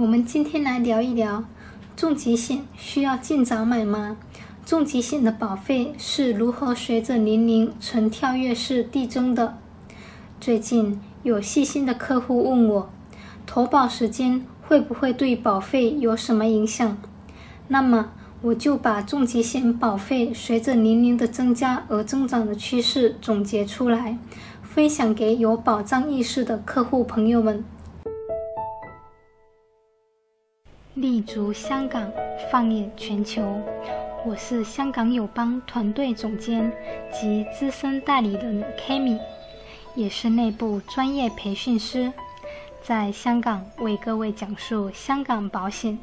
我们今天来聊一聊，重疾险需要尽早买吗？重疾险的保费是如何随着年龄呈跳跃式递增的？最近有细心的客户问我，投保时间会不会对保费有什么影响？那么我就把重疾险保费随着年龄的增加而增长的趋势总结出来。分享给有保障意识的客户朋友们。立足香港，放眼全球。我是香港友邦团队总监及资深代理人 Kami，也是内部专业培训师，在香港为各位讲述香港保险。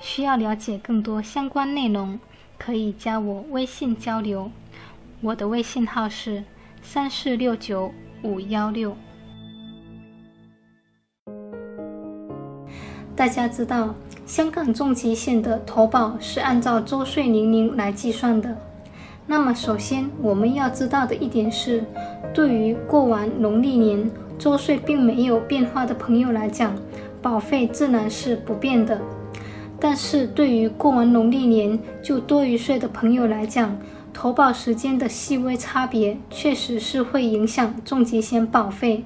需要了解更多相关内容，可以加我微信交流。我的微信号是。三四六九五幺六。大家知道，香港重疾险的投保是按照周岁年龄来计算的。那么，首先我们要知道的一点是，对于过完农历年周岁并没有变化的朋友来讲，保费自然是不变的。但是对于过完农历年就多一岁的朋友来讲，投保时间的细微差别，确实是会影响重疾险保费。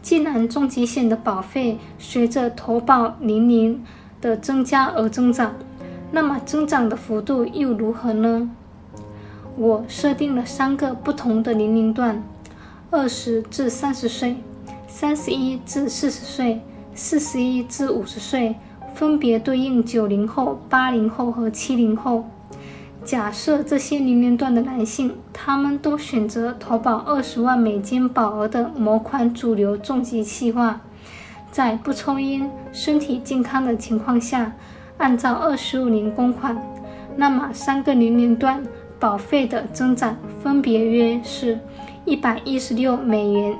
既然重疾险的保费随着投保年龄的增加而增长，那么增长的幅度又如何呢？我设定了三个不同的年龄段：二十至三十岁、三十一至四十岁、四十一至五十岁，分别对应九零后、八零后和七零后。假设这些年龄段的男性，他们都选择投保二十万美金保额的某款主流重疾计划，在不抽烟、身体健康的情况下，按照二十五年供款，那么三个年龄段保费的增长分别约是一百一十六美元、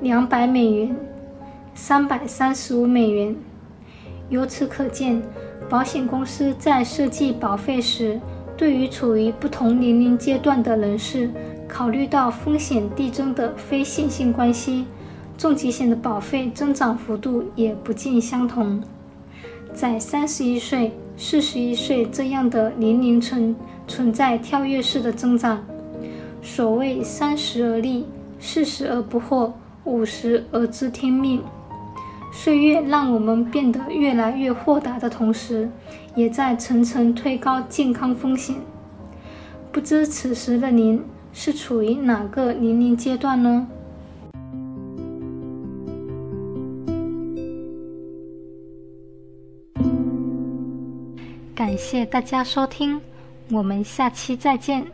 两百美元、三百三十五美元。由此可见，保险公司在设计保费时，对于处于不同年龄阶段的人士，考虑到风险递增的非线性关系，重疾险的保费增长幅度也不尽相同。在三十一岁、四十一岁这样的年龄层存在跳跃式的增长。所谓三十而立，四十而不惑，五十而知天命。岁月让我们变得越来越豁达的同时，也在层层推高健康风险。不知此时的您是处于哪个年龄阶段呢？感谢大家收听，我们下期再见。